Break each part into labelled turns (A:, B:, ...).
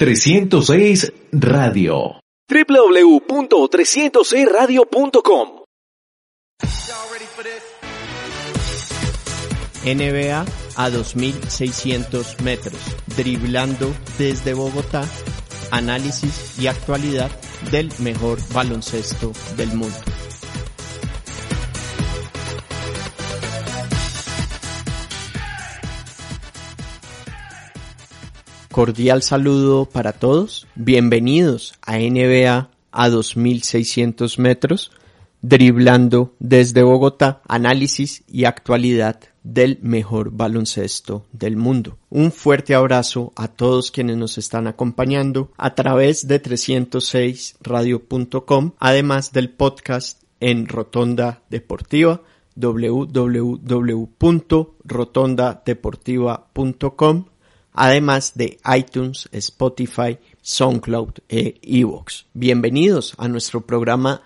A: 306 Radio.
B: www.306radio.com
C: NBA a 2.600 metros, driblando desde Bogotá, análisis y actualidad del mejor baloncesto del mundo. Cordial saludo para todos, bienvenidos a NBA a 2.600 metros, driblando desde Bogotá, análisis y actualidad del mejor baloncesto del mundo. Un fuerte abrazo a todos quienes nos están acompañando a través de 306radio.com, además del podcast en Rotonda Deportiva www.rotondadeportiva.com además de iTunes, Spotify, SoundCloud e Evox. Bienvenidos a nuestro programa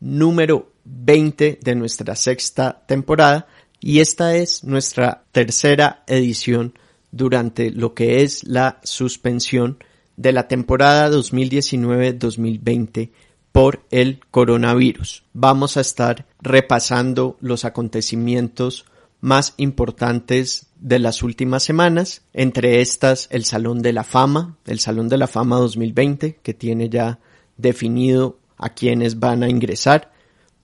C: número 20 de nuestra sexta temporada y esta es nuestra tercera edición durante lo que es la suspensión de la temporada 2019-2020 por el coronavirus. Vamos a estar repasando los acontecimientos más importantes de las últimas semanas, entre estas el Salón de la Fama, el Salón de la Fama 2020, que tiene ya definido a quienes van a ingresar.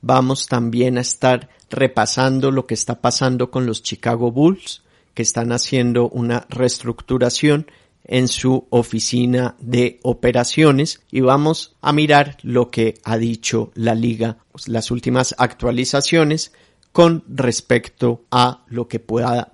C: Vamos también a estar repasando lo que está pasando con los Chicago Bulls, que están haciendo una reestructuración en su oficina de operaciones y vamos a mirar lo que ha dicho la liga, las últimas actualizaciones con respecto a lo que pueda,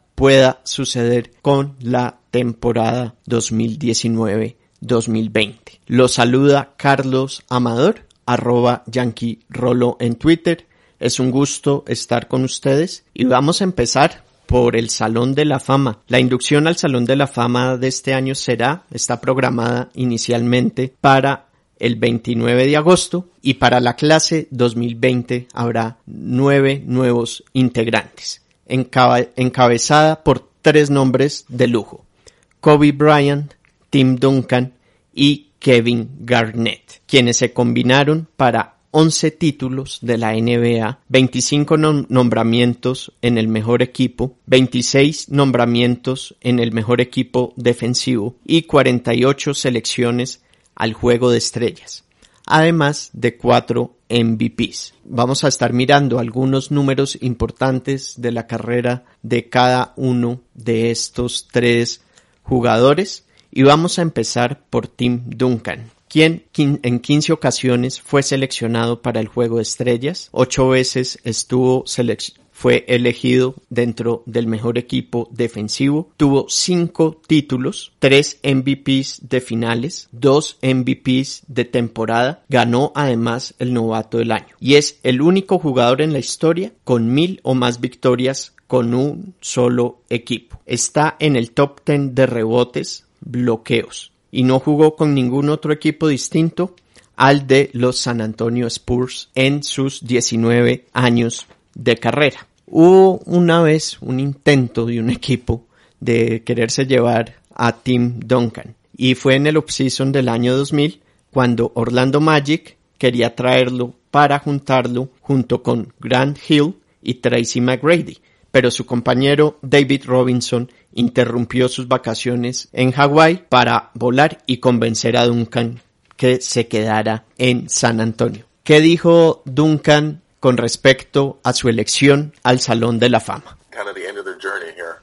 C: suceder con la temporada 2019-2020. Lo saluda Carlos Amador, arroba Yankee Rolo en Twitter. Es un gusto estar con ustedes y vamos a empezar por el Salón de la Fama. La inducción al Salón de la Fama de este año será, está programada inicialmente para el 29 de agosto y para la clase 2020 habrá nueve nuevos integrantes, encabezada por tres nombres de lujo, Kobe Bryant, Tim Duncan y Kevin Garnett, quienes se combinaron para 11 títulos de la NBA, 25 nombramientos en el mejor equipo, 26 nombramientos en el mejor equipo defensivo y 48 selecciones al juego de estrellas, además de cuatro MVPs. Vamos a estar mirando algunos números importantes de la carrera de cada uno de estos tres jugadores y vamos a empezar por Tim Duncan quien en 15 ocasiones fue seleccionado para el Juego de Estrellas, ocho veces estuvo fue elegido dentro del mejor equipo defensivo, tuvo cinco títulos, tres MVPs de finales, dos MVPs de temporada, ganó además el novato del año. Y es el único jugador en la historia con mil o más victorias con un solo equipo. Está en el top 10 de rebotes, bloqueos. Y no jugó con ningún otro equipo distinto al de los San Antonio Spurs en sus 19 años de carrera. Hubo una vez un intento de un equipo de quererse llevar a Tim Duncan y fue en el offseason del año 2000 cuando Orlando Magic quería traerlo para juntarlo junto con Grant Hill y Tracy McGrady, pero su compañero David Robinson interrumpió sus vacaciones en Hawái para volar y convencer a Duncan que se quedara en San Antonio. ¿Qué dijo Duncan con respecto a su elección al Salón de la Fama?
D: Kind of the end of their journey here.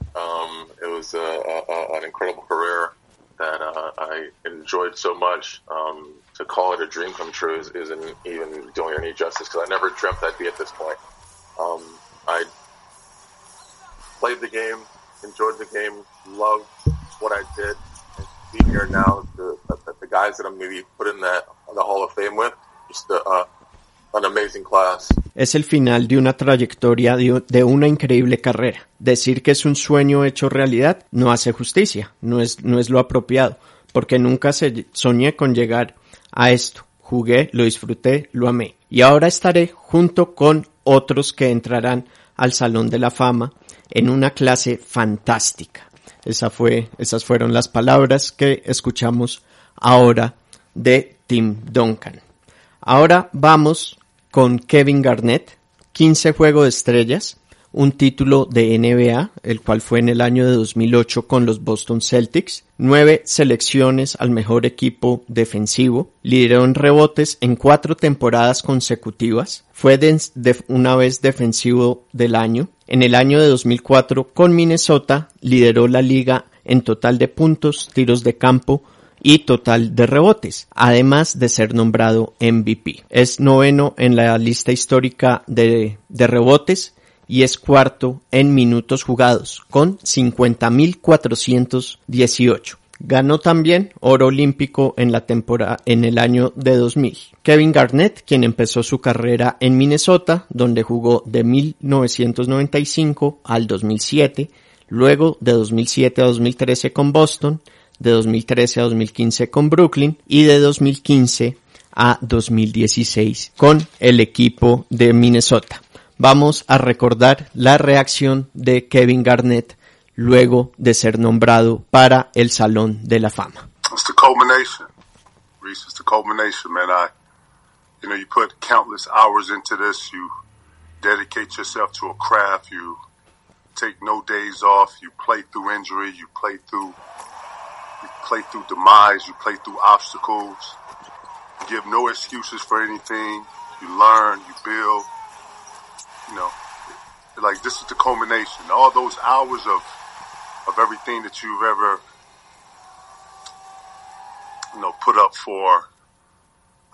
D: It was an incredible career that I enjoyed so much. To call it a dream come true is, isn't even doing any justice because I never dreamt I'd be at this point. Um, I played the game, enjoyed the game, loved what I did, and to be here now, the, the, the guys that I'm going to be put in that the Hall of Fame with. Just a, uh, an amazing class.
C: Es el final de una trayectoria de, una increíble carrera. Decir que es un sueño hecho realidad no hace justicia, no es, no es lo apropiado, porque nunca se, soñé con llegar a esto. Jugué, lo disfruté, lo amé. Y ahora estaré junto con otros que entrarán al Salón de la Fama en una clase fantástica. Esa fue, esas fueron las palabras que escuchamos ahora de Tim Duncan. Ahora vamos con Kevin Garnett, 15 Juego de Estrellas, un título de NBA, el cual fue en el año de 2008 con los Boston Celtics, nueve selecciones al mejor equipo defensivo, lideró en rebotes en cuatro temporadas consecutivas, fue de, una vez defensivo del año, en el año de 2004 con Minnesota lideró la liga en total de puntos, tiros de campo, y total de rebotes, además de ser nombrado MVP. Es noveno en la lista histórica de, rebotes y es cuarto en minutos jugados con 50.418. Ganó también oro olímpico en la temporada en el año de 2000. Kevin Garnett, quien empezó su carrera en Minnesota, donde jugó de 1995 al 2007, luego de 2007 a 2013 con Boston, de 2013 a 2015 con Brooklyn y de 2015 a 2016 con el equipo de Minnesota. Vamos a recordar la reacción de Kevin Garnett luego de ser nombrado para el Salón de la Fama.
E: It's the culmination. Reese, it's the culmination, man. I, you know, you put countless hours into this. You dedicate yourself to a craft. You take no days off. You play through injury. You play through play through demise. You play through obstacles. You give no excuses for anything. You learn. You build. You know, like this is the culmination. All those hours of of everything that you've ever you know put up for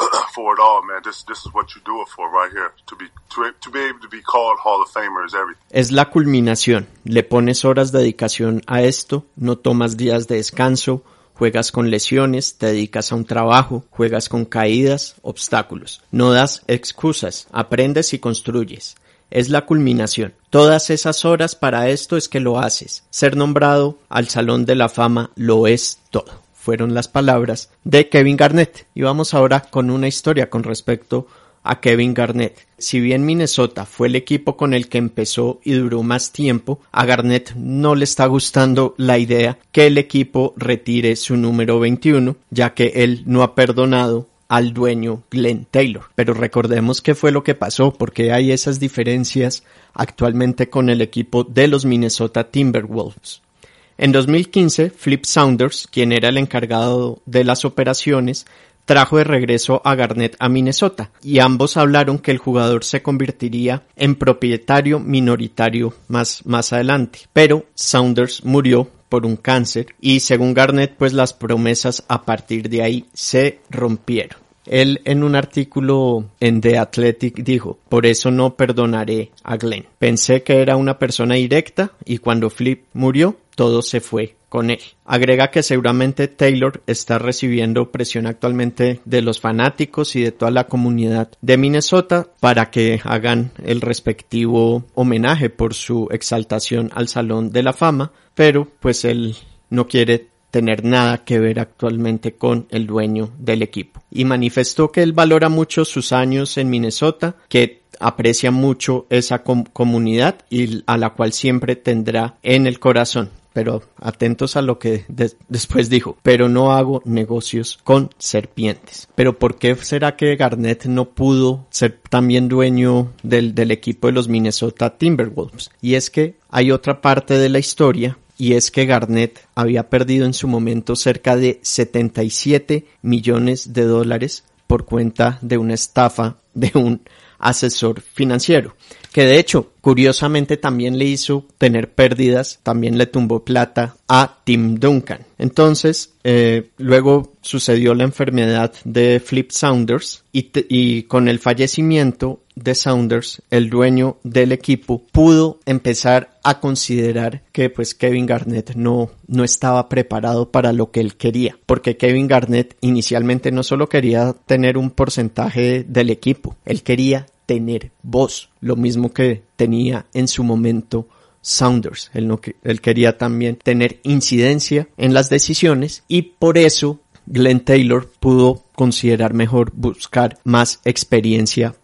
E: for it all, man. This this is what you do it for right here. To be to, to be able to be called Hall of Famer is everything.
C: Es la culminación. Le pones horas de dedicación a esto, no tomas días de descanso, juegas con lesiones, te dedicas a un trabajo, juegas con caídas, obstáculos. No das excusas, aprendes y construyes. Es la culminación. Todas esas horas para esto es que lo haces. Ser nombrado al Salón de la Fama lo es todo fueron las palabras de Kevin Garnett. Y vamos ahora con una historia con respecto a Kevin Garnett. Si bien Minnesota fue el equipo con el que empezó y duró más tiempo, a Garnett no le está gustando la idea que el equipo retire su número 21, ya que él no ha perdonado al dueño Glenn Taylor. Pero recordemos qué fue lo que pasó, porque hay esas diferencias actualmente con el equipo de los Minnesota Timberwolves. En 2015, Flip Saunders, quien era el encargado de las operaciones, trajo de regreso a Garnett a Minnesota y ambos hablaron que el jugador se convertiría en propietario minoritario más, más adelante. Pero Saunders murió por un cáncer y según Garnett pues las promesas a partir de ahí se rompieron. Él en un artículo en The Athletic dijo, por eso no perdonaré a Glenn. Pensé que era una persona directa y cuando Flip murió todo se fue con él. Agrega que seguramente Taylor está recibiendo presión actualmente de los fanáticos y de toda la comunidad de Minnesota para que hagan el respectivo homenaje por su exaltación al Salón de la Fama, pero pues él no quiere tener nada que ver actualmente con el dueño del equipo. Y manifestó que él valora mucho sus años en Minnesota, que aprecia mucho esa comunidad y a la cual siempre tendrá en el corazón pero atentos a lo que después dijo, pero no hago negocios con serpientes. Pero ¿por qué será que Garnett no pudo ser también dueño del, del equipo de los Minnesota Timberwolves? Y es que hay otra parte de la historia y es que Garnett había perdido en su momento cerca de 77 millones de dólares por cuenta de una estafa de un asesor financiero que de hecho, curiosamente también le hizo tener pérdidas, también le tumbó plata a Tim Duncan. Entonces, eh, luego sucedió la enfermedad de Flip Saunders y, y con el fallecimiento de Saunders, el dueño del equipo, pudo empezar a considerar que pues Kevin Garnett no, no estaba preparado para lo que él quería, porque Kevin Garnett inicialmente no solo quería tener un porcentaje del equipo, él quería tener voz, lo mismo que tenía en su momento Saunders. Él, no, él quería también tener incidencia en las decisiones y por eso Glenn Taylor pudo considerar mejor buscar más experiencia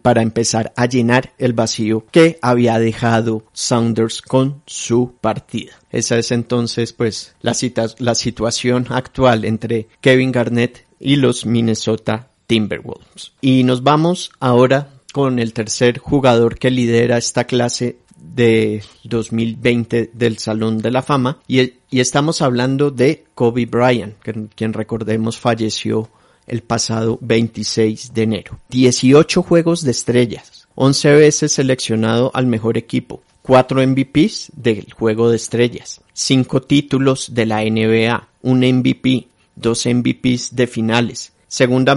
C: para empezar a llenar el vacío que había dejado Saunders con su partida. Esa es entonces pues la, la situación actual entre Kevin Garnett y los Minnesota Timberwolves. Y nos vamos ahora con el tercer jugador que lidera esta clase de 2020 del Salón de la Fama y, estamos hablando de Kobe Bryant, quien recordemos falleció el pasado 26 de enero. 18 juegos de estrellas, 11 veces seleccionado al mejor equipo, 4 MVPs del juego de estrellas, 5 títulos de la NBA, un MVP, 2 MVPs de finales, segunda,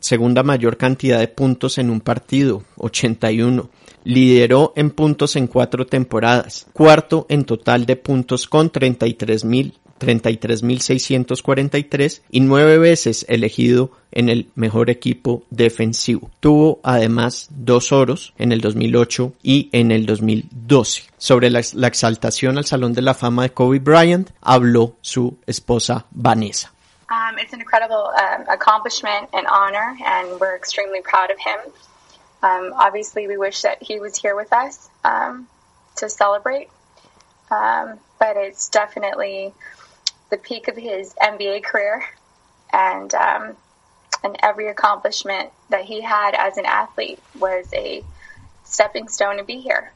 C: segunda mayor cantidad de puntos en un partido, 81, Lideró en puntos en cuatro temporadas, cuarto en total de puntos con 33.000 33.643 y nueve veces elegido en el mejor equipo defensivo. Tuvo además dos oros en el 2008 y en el 2012. Sobre la, exaltación al Salón de la Fama de Kobe Bryant habló su esposa Vanessa.
F: Um, it's an incredible um, accomplishment and honor, and we're extremely proud of him. Um, obviously, we wish that he was here with us um, to celebrate, um, but it's definitely the peak of his NBA career, and um, and every accomplishment that he had as an athlete was a stepping stone to be here.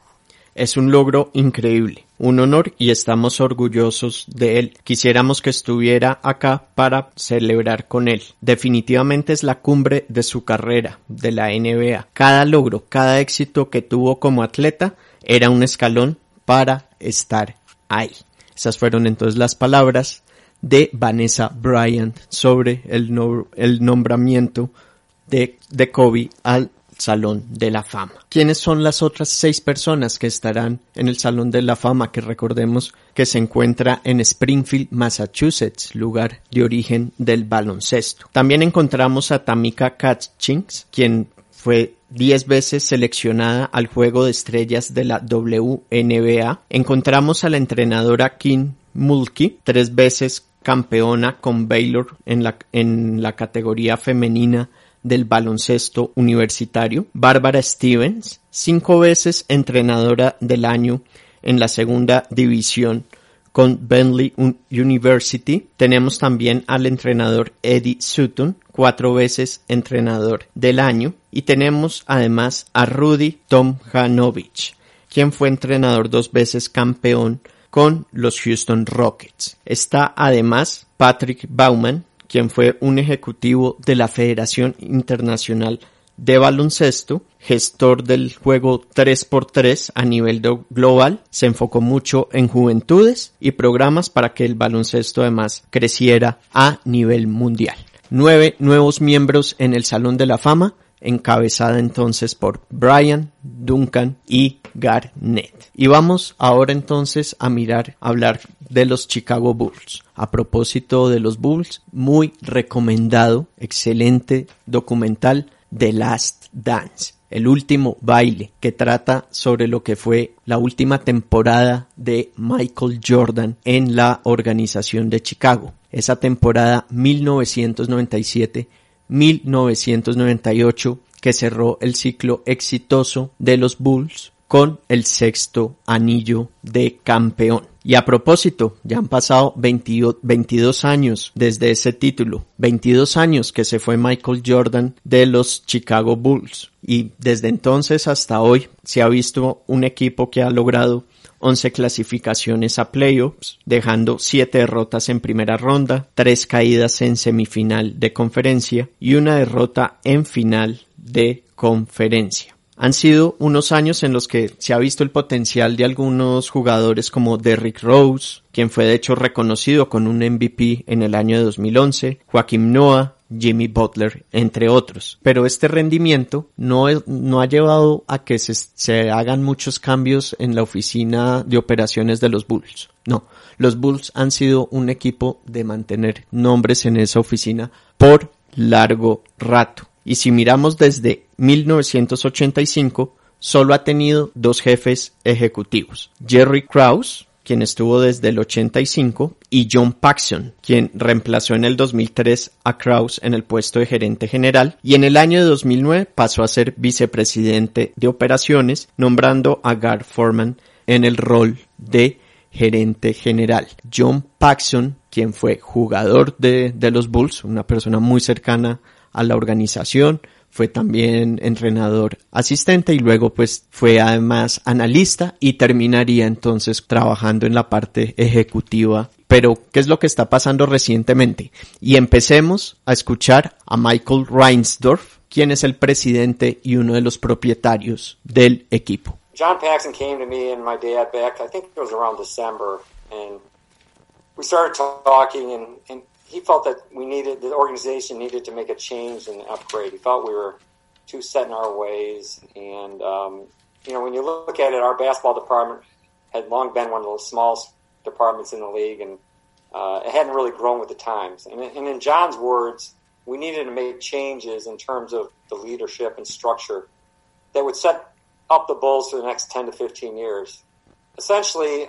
C: Es un logro increíble, un honor y estamos orgullosos de él. Quisiéramos que estuviera acá para celebrar con él. Definitivamente es la cumbre de su carrera, de la NBA. Cada logro, cada éxito que tuvo como atleta era un escalón para estar ahí. Esas fueron entonces las palabras de Vanessa Bryant sobre el, el nombramiento de, de Kobe al Salón de la Fama. ¿Quiénes son las otras seis personas que estarán en el Salón de la Fama? Que recordemos que se encuentra en Springfield, Massachusetts, lugar de origen del baloncesto. También encontramos a Tamika Catchings, quien fue diez veces seleccionada al Juego de Estrellas de la WNBA. Encontramos a la entrenadora Kim Mulkey, tres veces campeona con Baylor en la, en la categoría femenina del baloncesto universitario, Bárbara Stevens, cinco veces entrenadora del año en la segunda división con Bentley University. Tenemos también al entrenador Eddie Sutton, cuatro veces entrenador del año. Y tenemos además a Rudy Tomjanovich, quien fue entrenador dos veces campeón con los Houston Rockets. Está además Patrick Bauman, quien fue un ejecutivo de la Federación Internacional de Baloncesto, gestor del juego 3x3 a nivel global, se enfocó mucho en juventudes y programas para que el baloncesto además creciera a nivel mundial. Nueve nuevos miembros en el Salón de la Fama, encabezada entonces por Brian, Duncan y Garnett. Y vamos ahora entonces a mirar, a hablar de los Chicago Bulls. A propósito de los Bulls, muy recomendado, excelente documental The Last Dance. El último baile que trata sobre lo que fue la última temporada de Michael Jordan en la organización de Chicago. Esa temporada 1997-1998 que cerró el ciclo exitoso de los Bulls con el sexto anillo de campeón. Y a propósito, ya han pasado 22 años desde ese título, 22 años que se fue Michael Jordan de los Chicago Bulls. Y desde entonces hasta hoy se ha visto un equipo que ha logrado 11 clasificaciones a playoffs, dejando 7 derrotas en primera ronda, 3 caídas en semifinal de conferencia y una derrota en final de conferencia. Han sido unos años en los que se ha visto el potencial de algunos jugadores como Derrick Rose, quien fue de hecho reconocido con un MVP en el año de 2011, Joaquim Noah, Jimmy Butler, entre otros. Pero este rendimiento no, no ha llevado a que se, se hagan muchos cambios en la oficina de operaciones de los Bulls. No, los Bulls han sido un equipo de mantener nombres en esa oficina por largo rato. Y si miramos desde 1985, solo ha tenido dos jefes ejecutivos. Jerry Krause, quien estuvo desde el 85, y John Paxson, quien reemplazó en el 2003 a Krause en el puesto de gerente general y en el año de 2009 pasó a ser vicepresidente de operaciones, nombrando a Gar Foreman en el rol de gerente general. John Paxson, quien fue jugador de, de los Bulls, una persona muy cercana a la organización, fue también entrenador asistente y luego pues fue además analista y terminaría entonces trabajando en la parte ejecutiva. Pero, ¿qué es lo que está pasando recientemente? Y empecemos a escuchar a Michael Reinsdorf, quien es el presidente y uno de los propietarios del equipo.
G: John Paxson came to me and my dad back, I think it was around December, and we started he felt that we needed the organization needed to make a change and upgrade. He felt we were too set in our ways, and um, you know when you look at it, our basketball department had long been one of the smallest departments in the league, and uh, it hadn't really grown with the times. And, and in John's words, we needed to make changes in terms of the leadership and structure that would set up the Bulls for the next 10 to 15 years. Essentially,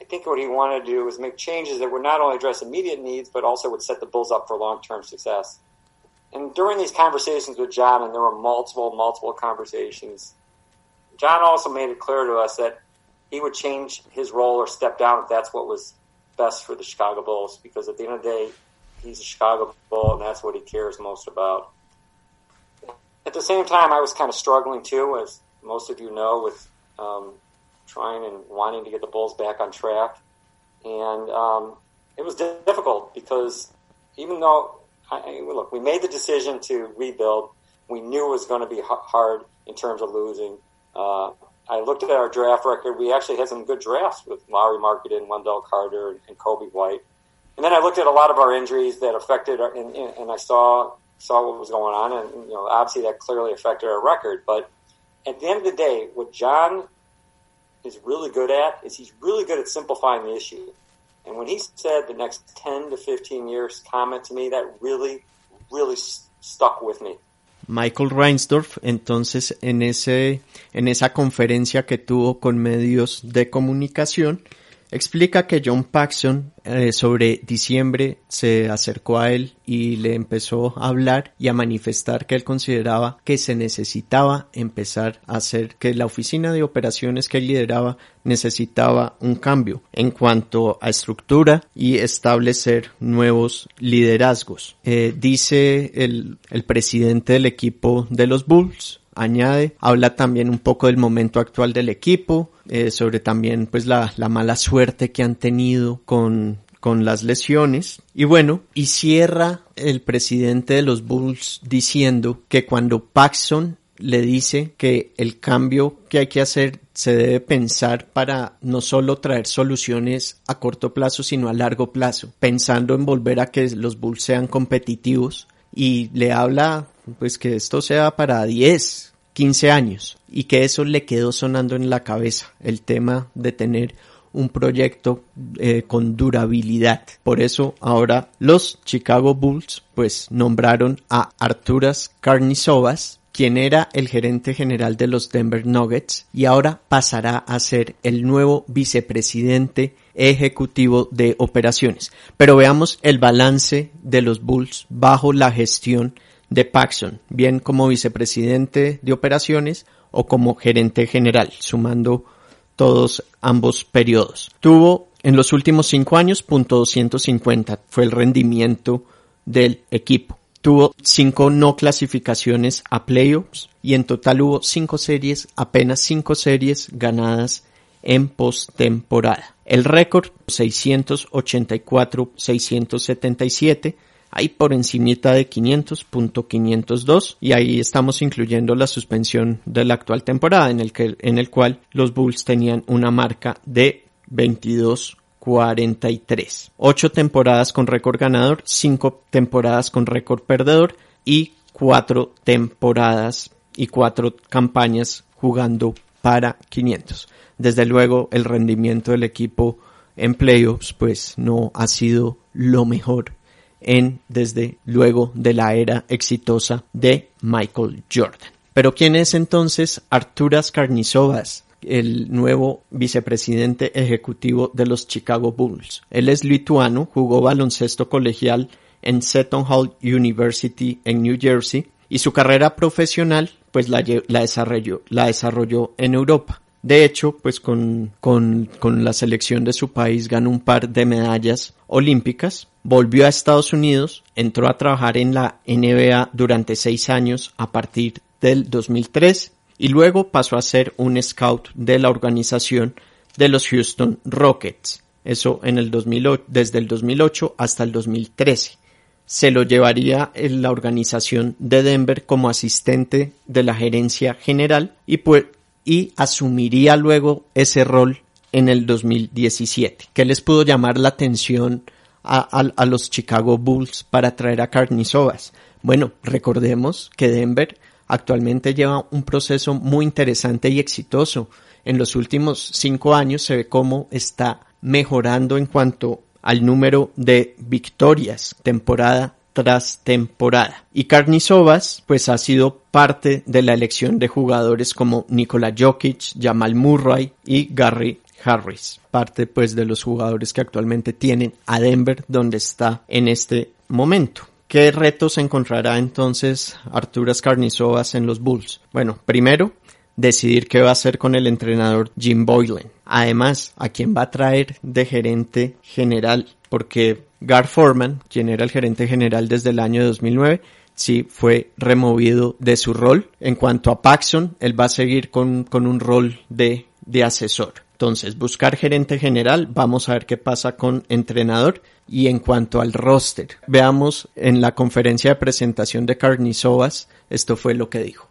G: I think what he wanted to do was make changes that would not only address immediate needs, but also would set the Bulls up for long-term success. And during these conversations with John, and there were multiple, multiple conversations, John also made it clear to us that he would change his role or step down if that's what was best for the Chicago Bulls, because at the end of the day, he's a Chicago Bull, and that's what he cares most about. At the same time, I was kind of struggling too, as most of you know, with um, trying and wanting to get the Bulls back on track. And um, it was difficult because even though, I, look, we made the decision to rebuild, we knew it was going to be hard in terms of losing. Uh, I looked at our draft record. We actually had some good drafts with Lowry Marketed, Wendell Carter, and Kobe White. And then I looked at a lot of our injuries that affected, our, and, and I saw saw what was going on, and you know, obviously that clearly affected our record. But at the end of the day, what John is really good at is he's really good at simplifying the issue. And when he said the next 10 to 15 years comment to me, that really, really stuck with me.
C: Michael Reinsdorf, entonces en ese en esa conferencia que tuvo con medios de comunicación, explica que John Paxson eh, sobre diciembre se acercó a él y le empezó a hablar y a manifestar que él consideraba que se necesitaba empezar a hacer que la oficina de operaciones que él lideraba necesitaba un cambio en cuanto a estructura y establecer nuevos liderazgos. Eh, dice el, el presidente del equipo de los Bulls, añade, habla también un poco del momento actual del equipo, eh, sobre también pues la, la mala suerte que han tenido con con las lesiones. Y bueno, y cierra el presidente de los Bulls diciendo que cuando Paxson le dice que el cambio que hay que hacer se debe pensar para no solo traer soluciones a corto plazo, sino a largo plazo, pensando en volver a que los Bulls sean competitivos y le habla pues que esto sea para 10, 15 años y que eso le quedó sonando en la cabeza, el tema de tener un proyecto eh, con durabilidad. Por eso ahora los Chicago Bulls pues nombraron a Arturas Karnisovas quien era el gerente general de los Denver Nuggets y ahora pasará a ser el nuevo vicepresidente ejecutivo de operaciones. Pero veamos el balance de los Bulls bajo la gestión de Paxson, bien como vicepresidente de operaciones o como gerente general, sumando todos ambos periodos. Tuvo en los últimos cinco años punto 250 fue el rendimiento del equipo. Tuvo cinco no clasificaciones a playoffs y en total hubo cinco series, apenas cinco series ganadas en postemporada. El récord 684-677 ahí por encimita de 500.502 y ahí estamos incluyendo la suspensión de la actual temporada en el que en el cual los Bulls tenían una marca de 22 43. Ocho temporadas con récord ganador, cinco temporadas con récord perdedor y cuatro temporadas y cuatro campañas jugando para 500. Desde luego el rendimiento del equipo en playoffs pues no ha sido lo mejor en desde luego de la era exitosa de Michael Jordan. Pero ¿quién es entonces Arturas Karnizovas? el nuevo vicepresidente ejecutivo de los Chicago Bulls. Él es lituano, jugó baloncesto colegial en Seton Hall University en New Jersey y su carrera profesional pues la, desarrolló, la desarrolló en Europa. De hecho, pues con, con, con, la selección de su país ganó un par de medallas olímpicas, volvió a Estados Unidos, entró a trabajar en la NBA durante seis años a partir del 2003 y luego pasó a ser un scout de la organización de los Houston Rockets. Eso en el 2008, desde el 2008 hasta el 2013. Se lo llevaría en la organización de Denver como asistente de la gerencia general y, pues, y asumiría luego ese rol en el 2017. ¿Qué les pudo llamar la atención a, los Chicago Bulls para traer a Carnizovas? Bueno, recordemos que Denver actualmente lleva un proceso muy interesante y exitoso. En los últimos cinco años se ve cómo está mejorando en cuanto al número de victorias temporada tras temporada. Y Karnizovas pues ha sido parte de la elección de jugadores como Nikola Jokic, Jamal Murray y Gary Harris, parte pues de los jugadores que actualmente tienen a Denver donde está en este momento. ¿Qué retos encontrará entonces Arturas Carnizovas en los Bulls? Bueno, primero, decidir qué va a hacer con el entrenador Jim Boylan. Además, a quién va a traer de gerente general, porque Gar Foreman, quien era el gerente general desde el año 2009, sí fue removido de su rol. En cuanto a Paxson, él va a seguir con, con un rol de, de asesor. Entonces, buscar gerente general, vamos a ver qué pasa con entrenador y en cuanto al roster. Veamos en la conferencia de presentación de Carnizovas, esto fue lo que dijo.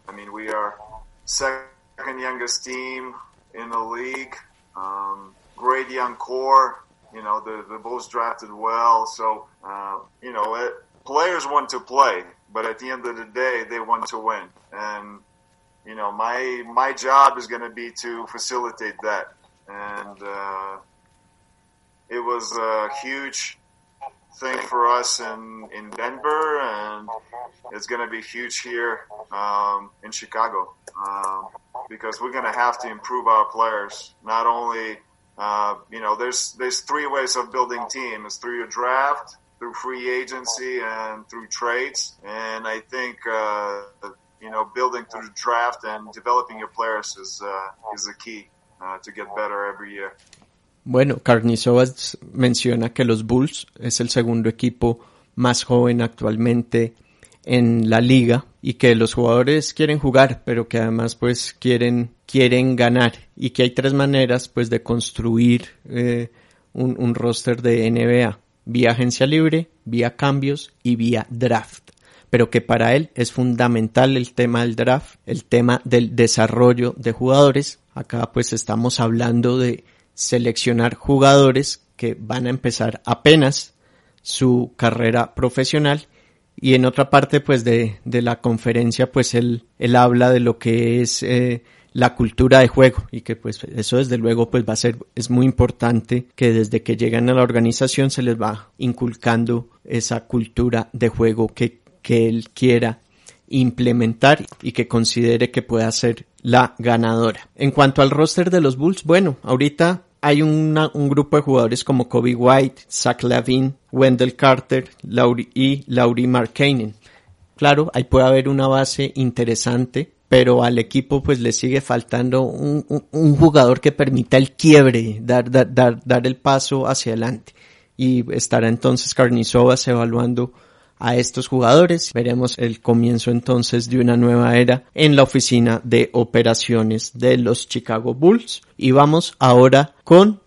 H: Second youngest team in the league. Um, great young core. You know, the, the Bulls drafted well. So, uh, you know, it, players want to play, but at the end of the day, they want to win. And, you know, my, my job is going to be to facilitate that and uh, it was a huge thing for us in in Denver, and it's going to be huge here um, in Chicago um, because we're going to have to improve our players. Not only uh, you know, there's there's three ways of building teams: through your draft, through free agency, and through trades. And I think. Uh, you know, building through the draft and developing your players is uh, is the key. Uh, to get better every year.
C: Bueno, Carnizovas menciona que los Bulls es el segundo equipo más joven actualmente en la liga y que los jugadores quieren jugar, pero que además pues quieren quieren ganar. Y que hay tres maneras pues de construir eh, un, un roster de NBA vía agencia libre, vía cambios y vía draft. Pero que para él es fundamental el tema del draft, el tema del desarrollo de jugadores. Acá pues estamos hablando de seleccionar jugadores que van a empezar apenas su carrera profesional. Y en otra parte pues de, de la conferencia pues él, él habla de lo que es eh, la cultura de juego y que pues eso desde luego pues va a ser es muy importante que desde que llegan a la organización se les va inculcando esa cultura de juego que que él quiera implementar y que considere que pueda ser la ganadora. En cuanto al roster de los Bulls, bueno, ahorita hay un grupo de jugadores como Kobe White, Zach Lavin, Wendell Carter y Laurie Markkanen. Claro, ahí puede haber una base interesante, pero al equipo pues le sigue faltando un, jugador que permita el quiebre, dar, dar el paso hacia adelante. Y estará entonces Carnizovas evaluando a estos jugadores. Veremos el comienzo entonces de una nueva era en la oficina de operaciones de los Chicago Bulls. Y vamos ahora con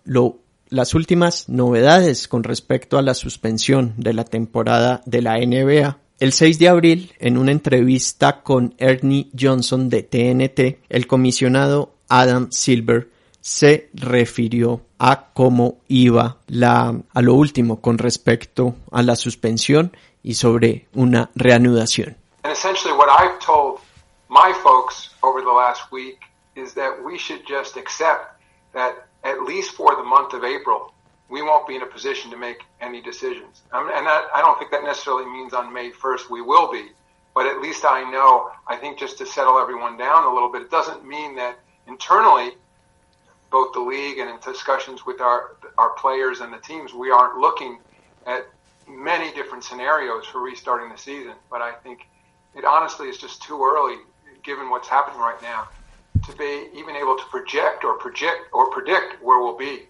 C: las últimas novedades con respecto a la suspensión de la temporada de la NBA. El 6 de abril, en una entrevista con Ernie Johnson de TNT, el comisionado Adam Silver se refirió a cómo iba la, a lo último con respecto a la suspensión y sobre una reanudación.
I: And essentially what I've told my folks over the last week is that we should just accept that at least for the month of April, we won't be in a position to make any decisions. Um, and that, I don't think that necessarily means on May 1st we will be, but at least I know, I think just to settle everyone down a little bit, it doesn't mean that internally, both the league and in discussions with our, our players and the teams, we aren't looking at many different scenarios for restarting the season. But I think it honestly is just too early, given what's happening right now, to be even able to project or project or predict where we'll be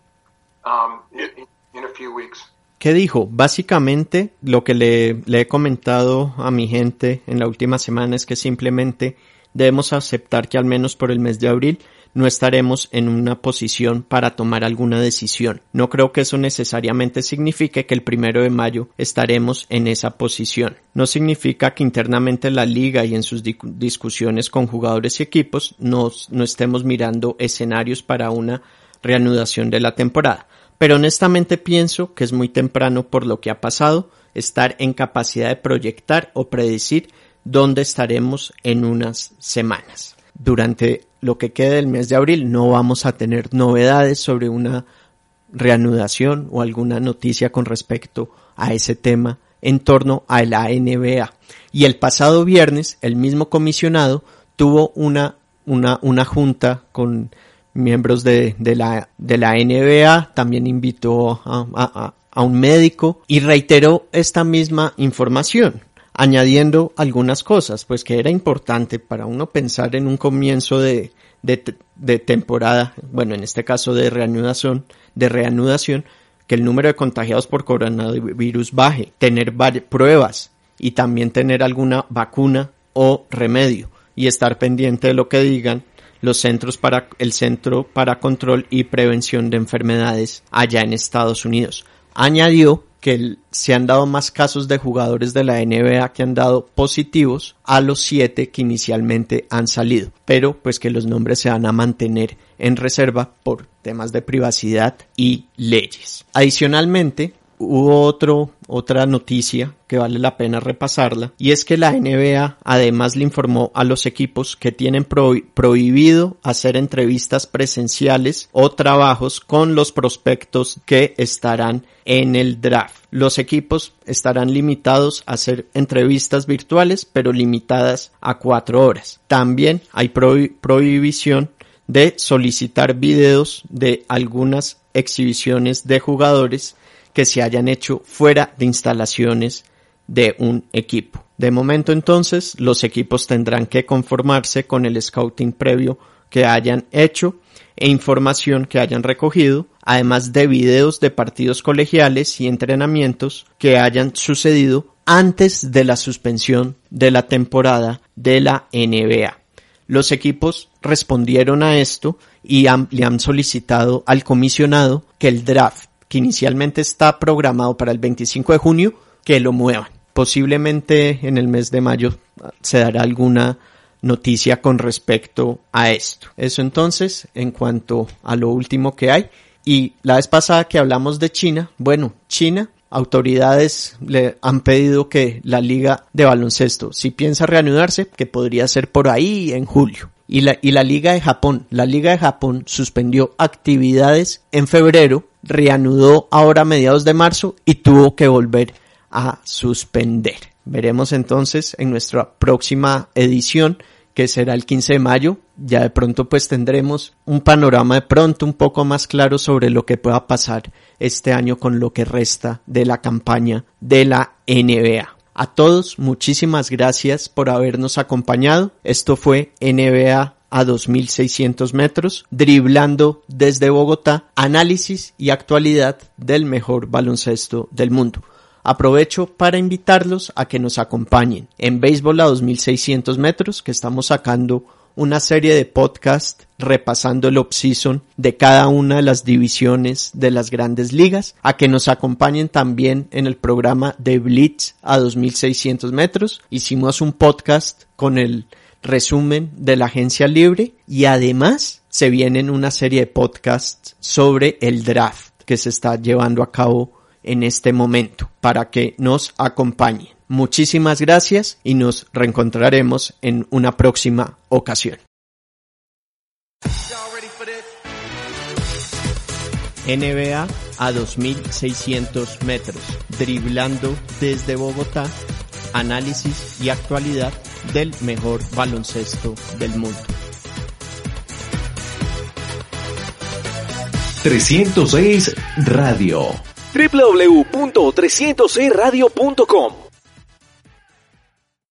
I: um, in, in a few weeks.
C: ¿Qué dijo? Básicamente lo que le, le, he comentado a mi gente en la última semana es que simplemente debemos aceptar que al menos por el mes de abril no estaremos en una posición para tomar alguna decisión. No creo que eso necesariamente signifique que el primero de mayo estaremos en esa posición. No significa que internamente la liga y en sus discusiones con jugadores y equipos no, estemos mirando escenarios para una reanudación de la temporada. Pero honestamente pienso que es muy temprano por lo que ha pasado estar en capacidad de proyectar o predecir dónde estaremos en unas semanas. Durante lo que quede del mes de abril no vamos a tener novedades sobre una reanudación o alguna noticia con respecto a ese tema en torno a la NBA. Y el pasado viernes el mismo comisionado tuvo una, una, una junta con miembros de, de, la, de la NBA, también invitó a, a, a un médico y reiteró esta misma información añadiendo algunas cosas, pues que era importante para uno pensar en un comienzo de, de, temporada, bueno, en este caso de reanudación, de reanudación, que el número de contagiados por coronavirus baje, tener pruebas y también tener alguna vacuna o remedio y estar pendiente de lo que digan los centros para el Centro para Control y Prevención de Enfermedades allá en Estados Unidos. Añadió se han dado más casos de jugadores de la NBA que han dado positivos a los siete que inicialmente han salido, pero pues que los nombres se van a mantener en reserva por temas de privacidad y leyes. Adicionalmente, hubo otro, otra noticia que vale la pena repasarla y es que la NBA además le informó a los equipos que tienen prohibido hacer entrevistas presenciales o trabajos con los prospectos que estarán en el draft. Los equipos estarán limitados a hacer entrevistas virtuales pero limitadas a cuatro horas. También hay prohibición de solicitar videos de algunas exhibiciones de jugadores que se hayan hecho fuera de instalaciones de un equipo. De momento entonces los equipos tendrán que conformarse con el scouting previo que hayan hecho e información que hayan recogido, además de videos de partidos colegiales y entrenamientos que hayan sucedido antes de la suspensión de la temporada de la NBA. Los equipos respondieron a esto y le han solicitado al comisionado que el draft que inicialmente está programado para el 25 de junio, que lo muevan. Posiblemente en el mes de mayo se dará alguna noticia con respecto a esto. Eso entonces, en cuanto a lo último que hay. Y la vez pasada que hablamos de China, bueno, China, autoridades le han pedido que la liga de baloncesto, si piensa reanudarse, que podría ser por ahí en julio. Y la, y la liga de Japón, la liga de Japón suspendió actividades en febrero reanudó ahora a mediados de marzo y tuvo que volver a suspender. Veremos entonces en nuestra próxima edición que será el 15 de mayo. Ya de pronto pues tendremos un panorama de pronto un poco más claro sobre lo que pueda pasar este año con lo que resta de la campaña de la NBA. A todos muchísimas gracias por habernos acompañado. Esto fue NBA a 2.600 metros, driblando desde Bogotá, análisis y actualidad del mejor baloncesto del mundo. Aprovecho para invitarlos a que nos acompañen en Béisbol a 2.600 metros, que estamos sacando una serie de podcast repasando el off-season de cada una de las divisiones de las grandes ligas, a que nos acompañen también en el programa de Blitz a 2.600 metros. Hicimos un podcast con el resumen de la agencia libre y además se vienen una serie de podcasts sobre el draft que se está llevando a cabo en este momento para que nos acompañen. Muchísimas gracias y nos reencontraremos en una próxima ocasión. NBA a 2.600 metros, driblando desde Bogotá, análisis y actualidad del mejor baloncesto del mundo.
A: 306 Radio
B: www.306radio.com